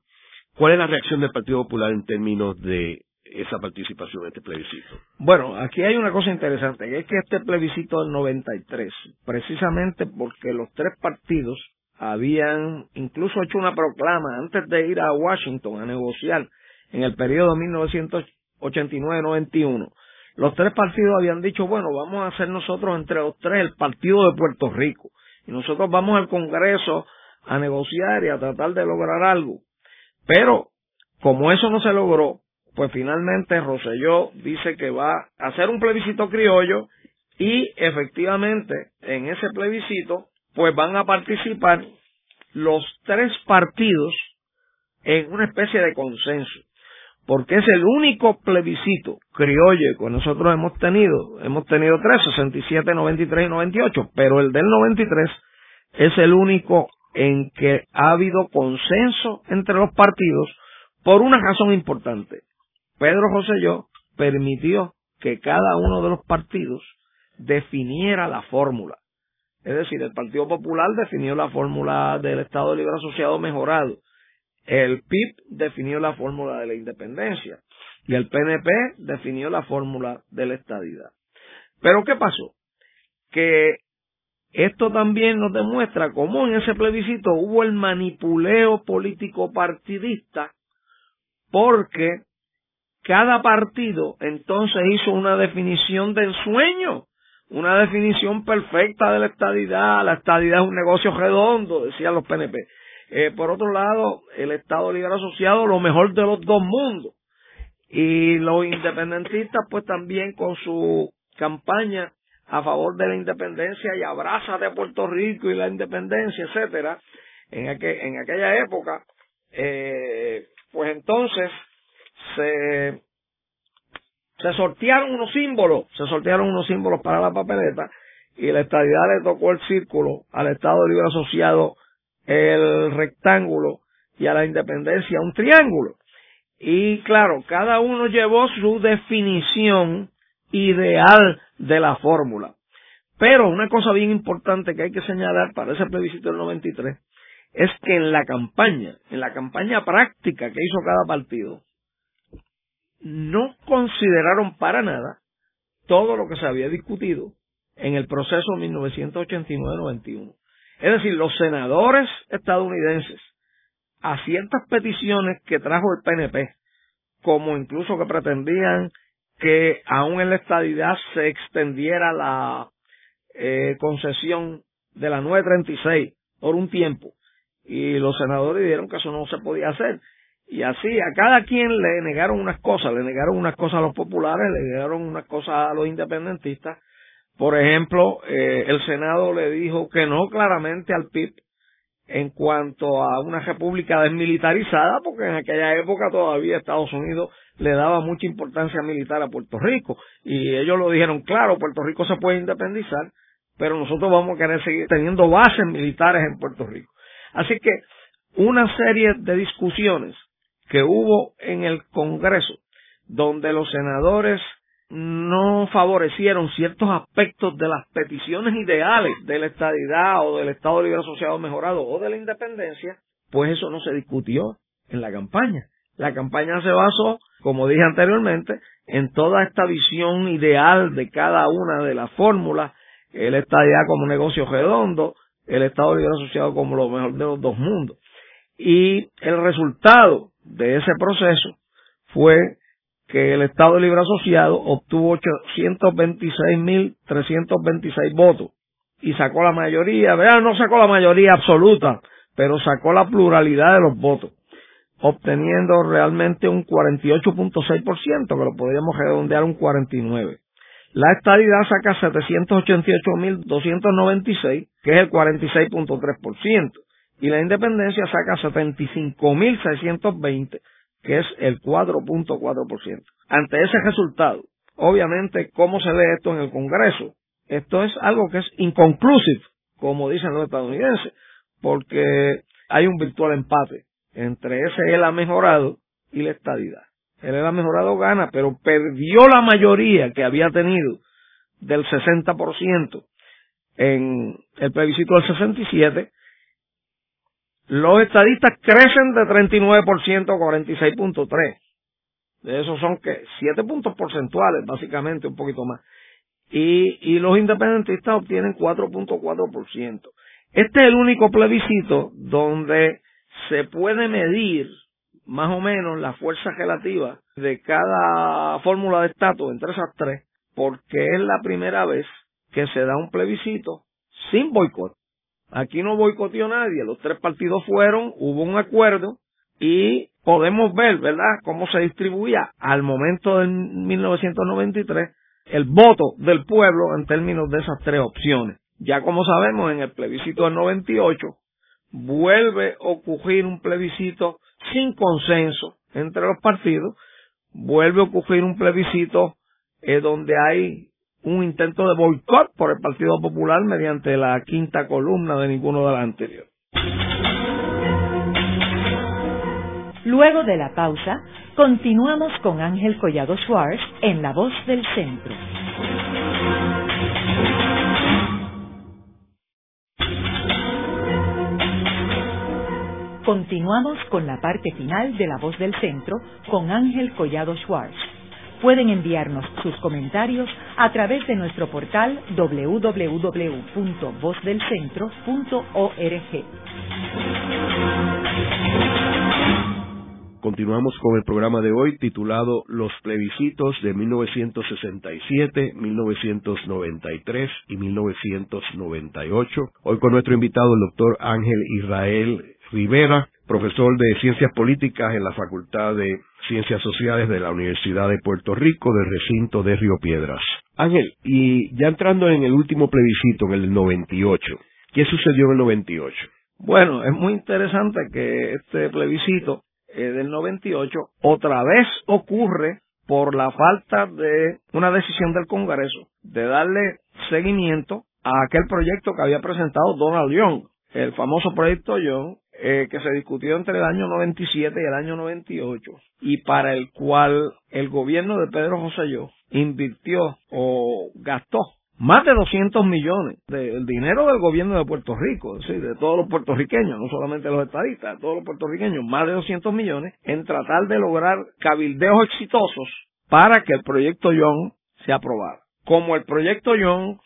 ¿cuál es la reacción del Partido Popular en términos de esa participación en este plebiscito? Bueno, aquí hay una cosa interesante, es que este plebiscito del 93, precisamente porque los tres partidos habían incluso hecho una proclama antes de ir a Washington a negociar en el periodo 1989-91, los tres partidos habían dicho, bueno, vamos a hacer nosotros entre los tres el Partido de Puerto Rico. Y nosotros vamos al Congreso a negociar y a tratar de lograr algo. Pero, como eso no se logró, pues finalmente Roselló dice que va a hacer un plebiscito criollo y efectivamente en ese plebiscito pues van a participar los tres partidos en una especie de consenso porque es el único plebiscito criollo que nosotros hemos tenido. Hemos tenido tres, 67, 93 y 98, pero el del 93 es el único en que ha habido consenso entre los partidos por una razón importante. Pedro José permitió que cada uno de los partidos definiera la fórmula. Es decir, el Partido Popular definió la fórmula del Estado Libre Asociado mejorado. El PIB definió la fórmula de la independencia y el PNP definió la fórmula de la estadidad. Pero ¿qué pasó? Que esto también nos demuestra cómo en ese plebiscito hubo el manipuleo político partidista porque cada partido entonces hizo una definición del sueño, una definición perfecta de la estadidad, la estadidad es un negocio redondo, decían los PNP. Eh, por otro lado, el Estado Libre Asociado, lo mejor de los dos mundos. Y los independentistas, pues también con su campaña a favor de la independencia y abraza de Puerto Rico y la independencia, etcétera, en, en aquella época, eh, pues entonces se, se sortearon unos símbolos, se sortearon unos símbolos para la papeleta y la estadidad le tocó el círculo al Estado Libre Asociado el rectángulo y a la independencia un triángulo. Y claro, cada uno llevó su definición ideal de la fórmula. Pero una cosa bien importante que hay que señalar para ese plebiscito del 93 es que en la campaña, en la campaña práctica que hizo cada partido, no consideraron para nada todo lo que se había discutido en el proceso 1989-91. Es decir, los senadores estadounidenses a ciertas peticiones que trajo el PNP, como incluso que pretendían que aún en la estadidad se extendiera la eh, concesión de la 936 por un tiempo. Y los senadores dijeron que eso no se podía hacer. Y así a cada quien le negaron unas cosas, le negaron unas cosas a los populares, le negaron unas cosas a los independentistas, por ejemplo, eh, el Senado le dijo que no claramente al PIB en cuanto a una república desmilitarizada, porque en aquella época todavía Estados Unidos le daba mucha importancia militar a Puerto Rico. Y ellos lo dijeron, claro, Puerto Rico se puede independizar, pero nosotros vamos a querer seguir teniendo bases militares en Puerto Rico. Así que una serie de discusiones que hubo en el Congreso, donde los senadores no favorecieron ciertos aspectos de las peticiones ideales de la estadidad o del Estado Libre Asociado Mejorado o de la independencia, pues eso no se discutió en la campaña. La campaña se basó, como dije anteriormente, en toda esta visión ideal de cada una de las fórmulas, el estadidad como negocio redondo, el Estado Libre Asociado como lo mejor de los dos mundos. Y el resultado de ese proceso fue que el Estado Libre Asociado obtuvo 826.326 votos y sacó la mayoría, vean, no sacó la mayoría absoluta, pero sacó la pluralidad de los votos, obteniendo realmente un 48.6%, que lo podríamos redondear un 49%. La estadidad saca 788.296, que es el 46.3%, y la independencia saca 75.620, que es el 4.4%. Ante ese resultado, obviamente, ¿cómo se lee esto en el Congreso? Esto es algo que es inconclusive, como dicen los estadounidenses, porque hay un virtual empate entre ese él ha mejorado y la estadidad. Él ha mejorado gana, pero perdió la mayoría que había tenido del 60% en el plebiscito del 67 los estadistas crecen de 39% a 46.3%. De esos son que 7 puntos porcentuales, básicamente, un poquito más. Y, y los independentistas obtienen 4.4%. Este es el único plebiscito donde se puede medir más o menos la fuerza relativa de cada fórmula de estatus entre esas tres, porque es la primera vez que se da un plebiscito sin boicot. Aquí no boicoteó nadie, los tres partidos fueron, hubo un acuerdo y podemos ver, ¿verdad?, cómo se distribuía al momento del 1993 el voto del pueblo en términos de esas tres opciones. Ya como sabemos, en el plebiscito del 98 vuelve a ocurrir un plebiscito sin consenso entre los partidos, vuelve a ocurrir un plebiscito eh, donde hay un intento de boicot por el Partido Popular mediante la quinta columna de ninguno de las anteriores. Luego de la pausa, continuamos con Ángel Collado Schwartz en La Voz del Centro. Continuamos con la parte final de La Voz del Centro con Ángel Collado Schwartz Pueden enviarnos sus comentarios a través de nuestro portal www.vozdelcentro.org. Continuamos con el programa de hoy titulado Los plebiscitos de 1967, 1993 y 1998. Hoy con nuestro invitado el doctor Ángel Israel Rivera, profesor de Ciencias Políticas en la Facultad de Ciencias Sociales de la Universidad de Puerto Rico del recinto de Río Piedras. Ángel, y ya entrando en el último plebiscito, en el 98, ¿qué sucedió en el 98? Bueno, es muy interesante que este plebiscito eh, del 98 otra vez ocurre por la falta de una decisión del Congreso de darle seguimiento a aquel proyecto que había presentado Donald Young, el famoso proyecto Young, eh, que se discutió entre el año 97 y el año 98 y para el cual el gobierno de Pedro José invirtió o gastó más de 200 millones del dinero del gobierno de Puerto Rico, es de todos los puertorriqueños, no solamente los estadistas, de todos los puertorriqueños, más de 200 millones en tratar de lograr cabildeos exitosos para que el proyecto Young se aprobara. Como el proyecto Young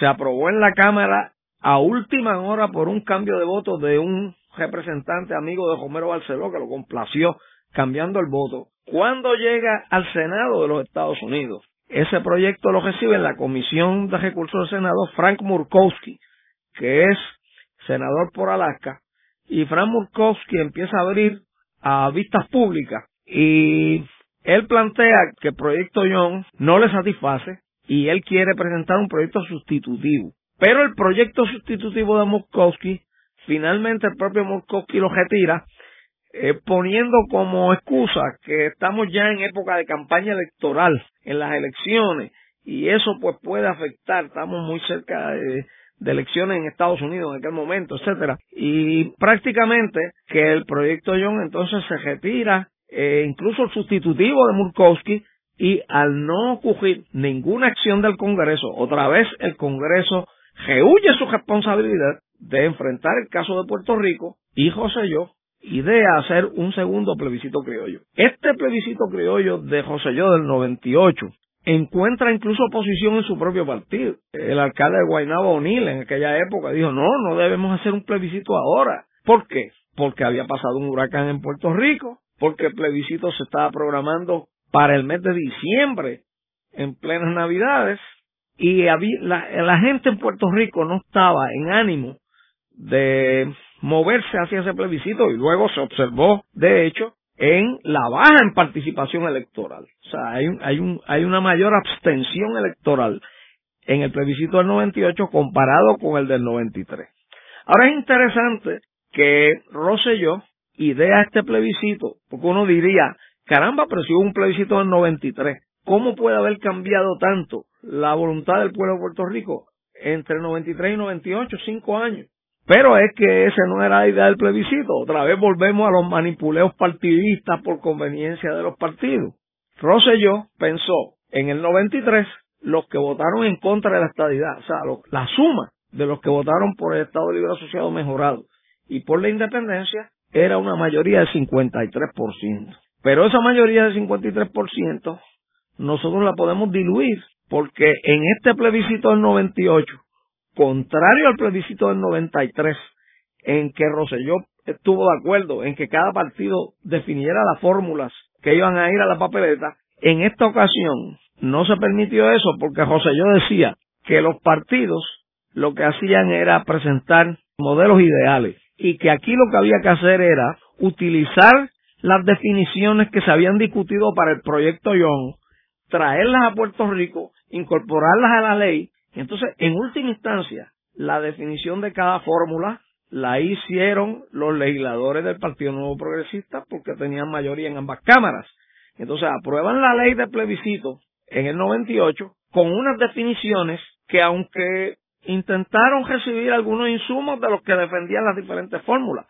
se aprobó en la Cámara a última hora por un cambio de voto de un representante amigo de Romero Barceló que lo complació cambiando el voto. Cuando llega al Senado de los Estados Unidos, ese proyecto lo recibe en la Comisión de Recursos del Senado Frank Murkowski, que es senador por Alaska, y Frank Murkowski empieza a abrir a vistas públicas y él plantea que el proyecto Young no le satisface y él quiere presentar un proyecto sustitutivo. Pero el proyecto sustitutivo de Murkowski Finalmente el propio Murkowski lo retira, eh, poniendo como excusa que estamos ya en época de campaña electoral, en las elecciones, y eso pues puede afectar, estamos muy cerca de, elecciones en Estados Unidos en aquel momento, etcétera, y prácticamente que el proyecto John entonces se retira, eh, incluso el sustitutivo de Murkowski, y al no ocurrir ninguna acción del Congreso, otra vez el Congreso rehuye su responsabilidad de enfrentar el caso de Puerto Rico y José Yo y de hacer un segundo plebiscito criollo. Este plebiscito criollo de José Yo del 98 encuentra incluso oposición en su propio partido. El alcalde de Guaynabo O'Neill en aquella época dijo, no, no debemos hacer un plebiscito ahora. ¿Por qué? Porque había pasado un huracán en Puerto Rico, porque el plebiscito se estaba programando para el mes de diciembre, en plenas navidades, y la, la gente en Puerto Rico no estaba en ánimo de moverse hacia ese plebiscito y luego se observó, de hecho, en la baja en participación electoral. O sea, hay, hay, un, hay una mayor abstención electoral en el plebiscito del 98 comparado con el del 93. Ahora es interesante que Rosselló idea este plebiscito, porque uno diría, caramba, pero si hubo un plebiscito del 93, ¿cómo puede haber cambiado tanto la voluntad del pueblo de Puerto Rico entre 93 y 98, cinco años? Pero es que esa no era la idea del plebiscito. Otra vez volvemos a los manipuleos partidistas por conveniencia de los partidos. Rosselló pensó en el 93 los que votaron en contra de la estadidad, o sea, la suma de los que votaron por el Estado Libre Asociado mejorado y por la independencia era una mayoría de 53%. Pero esa mayoría de 53% nosotros la podemos diluir porque en este plebiscito del 98 contrario al plebiscito del 93, en que Roselló estuvo de acuerdo en que cada partido definiera las fórmulas que iban a ir a la papeleta, en esta ocasión no se permitió eso porque Roselló decía que los partidos lo que hacían era presentar modelos ideales y que aquí lo que había que hacer era utilizar las definiciones que se habían discutido para el proyecto Young, traerlas a Puerto Rico, incorporarlas a la ley entonces, en última instancia, la definición de cada fórmula la hicieron los legisladores del Partido Nuevo Progresista porque tenían mayoría en ambas cámaras. Entonces, aprueban la ley de plebiscito en el 98 con unas definiciones que aunque intentaron recibir algunos insumos de los que defendían las diferentes fórmulas,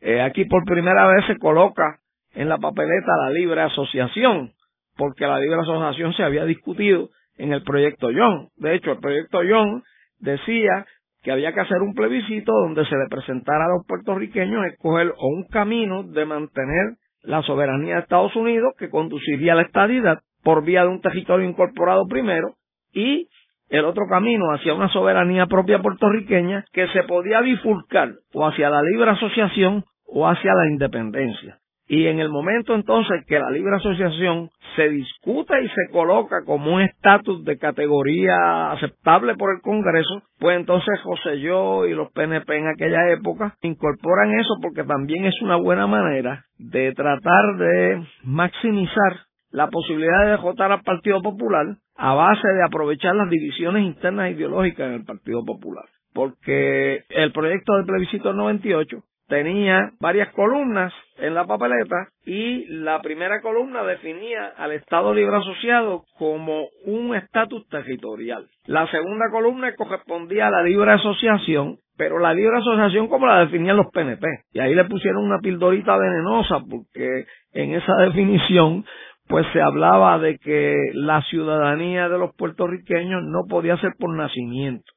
eh, aquí por primera vez se coloca en la papeleta la libre asociación, porque la libre asociación se había discutido en el proyecto Young. De hecho, el proyecto Young decía que había que hacer un plebiscito donde se le presentara a los puertorriqueños escoger o un camino de mantener la soberanía de Estados Unidos que conduciría a la estadidad por vía de un territorio incorporado primero y el otro camino hacia una soberanía propia puertorriqueña que se podía bifurcar o hacia la libre asociación o hacia la independencia. Y en el momento entonces que la libre asociación se discuta y se coloca como un estatus de categoría aceptable por el Congreso, pues entonces José Yo y los PNP en aquella época incorporan eso porque también es una buena manera de tratar de maximizar la posibilidad de derrotar al Partido Popular a base de aprovechar las divisiones internas ideológicas en el Partido Popular. Porque el proyecto del plebiscito 98 tenía varias columnas en la papeleta y la primera columna definía al Estado Libre Asociado como un estatus territorial. La segunda columna correspondía a la libre asociación, pero la libre asociación como la definían los PNP. Y ahí le pusieron una pildorita venenosa porque en esa definición pues se hablaba de que la ciudadanía de los puertorriqueños no podía ser por nacimiento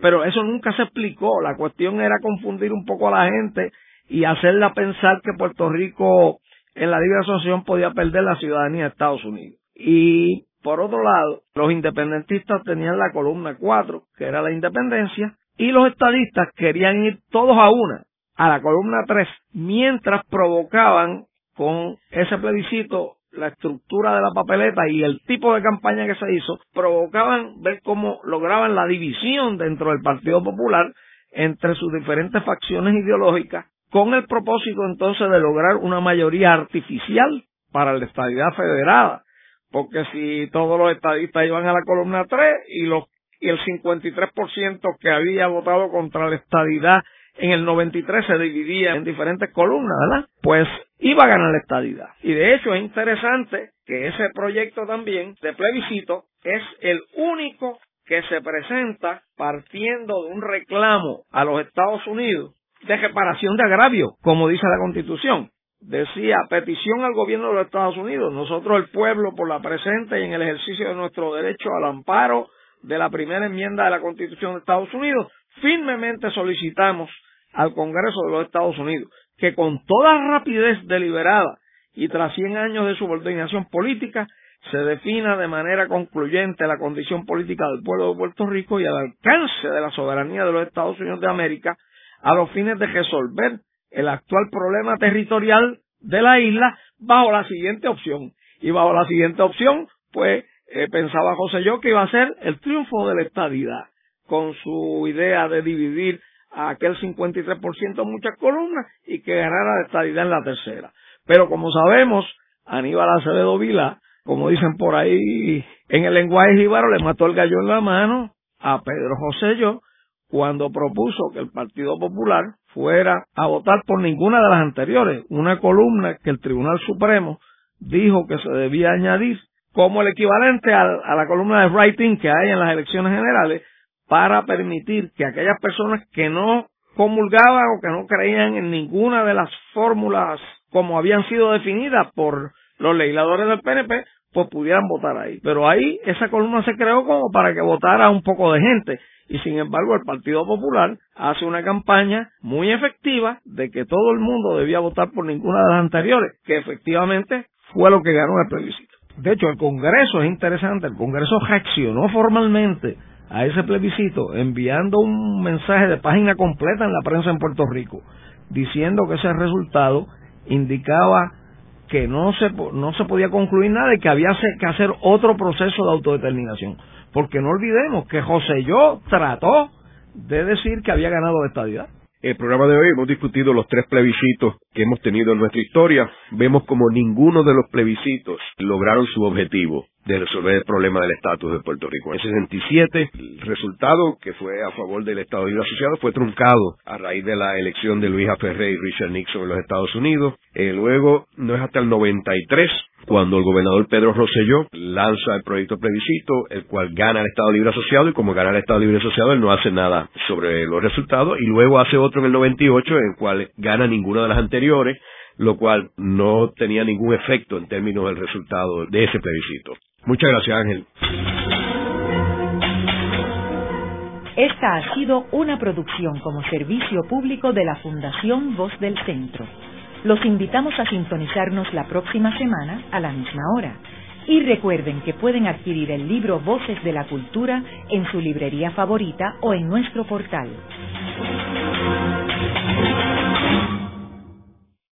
pero eso nunca se explicó. La cuestión era confundir un poco a la gente y hacerla pensar que Puerto Rico en la libre asociación podía perder la ciudadanía de Estados Unidos. Y por otro lado, los independentistas tenían la columna 4, que era la independencia, y los estadistas querían ir todos a una, a la columna 3, mientras provocaban con ese plebiscito la estructura de la papeleta y el tipo de campaña que se hizo provocaban ver cómo lograban la división dentro del Partido Popular entre sus diferentes facciones ideológicas con el propósito entonces de lograr una mayoría artificial para la estadidad federada. Porque si todos los estadistas iban a la columna 3 y los y el 53% que había votado contra la estadidad en el 93 se dividía en diferentes columnas, ¿verdad? Pues iba a ganar la estadidad. Y de hecho es interesante que ese proyecto también de plebiscito es el único que se presenta partiendo de un reclamo a los Estados Unidos de reparación de agravio, como dice la Constitución. decía petición al gobierno de los Estados Unidos. Nosotros, el pueblo, por la presente y en el ejercicio de nuestro derecho al amparo de la primera enmienda de la Constitución de Estados Unidos, firmemente solicitamos al Congreso de los Estados Unidos que con toda rapidez deliberada y tras 100 años de subordinación política se defina de manera concluyente la condición política del pueblo de Puerto Rico y el alcance de la soberanía de los Estados Unidos de América a los fines de resolver el actual problema territorial de la isla bajo la siguiente opción. Y bajo la siguiente opción, pues eh, pensaba José yo que iba a ser el triunfo de la estadidad, con su idea de dividir a aquel 53% en muchas columnas y que ganara la estadidad en la tercera. Pero como sabemos, Aníbal Acevedo Vila, como dicen por ahí en el lenguaje jíbaro, le mató el gallo en la mano a Pedro José yo cuando propuso que el Partido Popular fuera a votar por ninguna de las anteriores, una columna que el Tribunal Supremo dijo que se debía añadir como el equivalente a, la columna de writing que hay en las elecciones generales para permitir que aquellas personas que no comulgaban o que no creían en ninguna de las fórmulas como habían sido definidas por los legisladores del PNP, pues pudieran votar ahí. Pero ahí esa columna se creó como para que votara un poco de gente y sin embargo el Partido Popular hace una campaña muy efectiva de que todo el mundo debía votar por ninguna de las anteriores, que efectivamente fue lo que ganó el plebiscito. De hecho, el Congreso es interesante, el Congreso reaccionó formalmente a ese plebiscito enviando un mensaje de página completa en la prensa en Puerto Rico, diciendo que ese resultado indicaba que no se, no se podía concluir nada y que había que hacer otro proceso de autodeterminación. Porque no olvidemos que José Yo trató de decir que había ganado la estadidad. El programa de hoy hemos discutido los tres plebiscitos que hemos tenido en nuestra historia. Vemos como ninguno de los plebiscitos lograron su objetivo de resolver el problema del estatus de Puerto Rico. En 67, el resultado que fue a favor del Estado Libre Asociado fue truncado a raíz de la elección de Luis Ferré y Richard Nixon en los Estados Unidos. Eh, luego, no es hasta el 93 cuando el gobernador Pedro Rosselló lanza el proyecto plebiscito, el cual gana el Estado Libre Asociado, y como gana el Estado Libre Asociado, él no hace nada sobre los resultados, y luego hace otro en el 98, en el cual gana ninguna de las anteriores, lo cual no tenía ningún efecto en términos del resultado de ese plebiscito. Muchas gracias, Ángel. Esta ha sido una producción como servicio público de la Fundación Voz del Centro. Los invitamos a sintonizarnos la próxima semana a la misma hora. Y recuerden que pueden adquirir el libro Voces de la Cultura en su librería favorita o en nuestro portal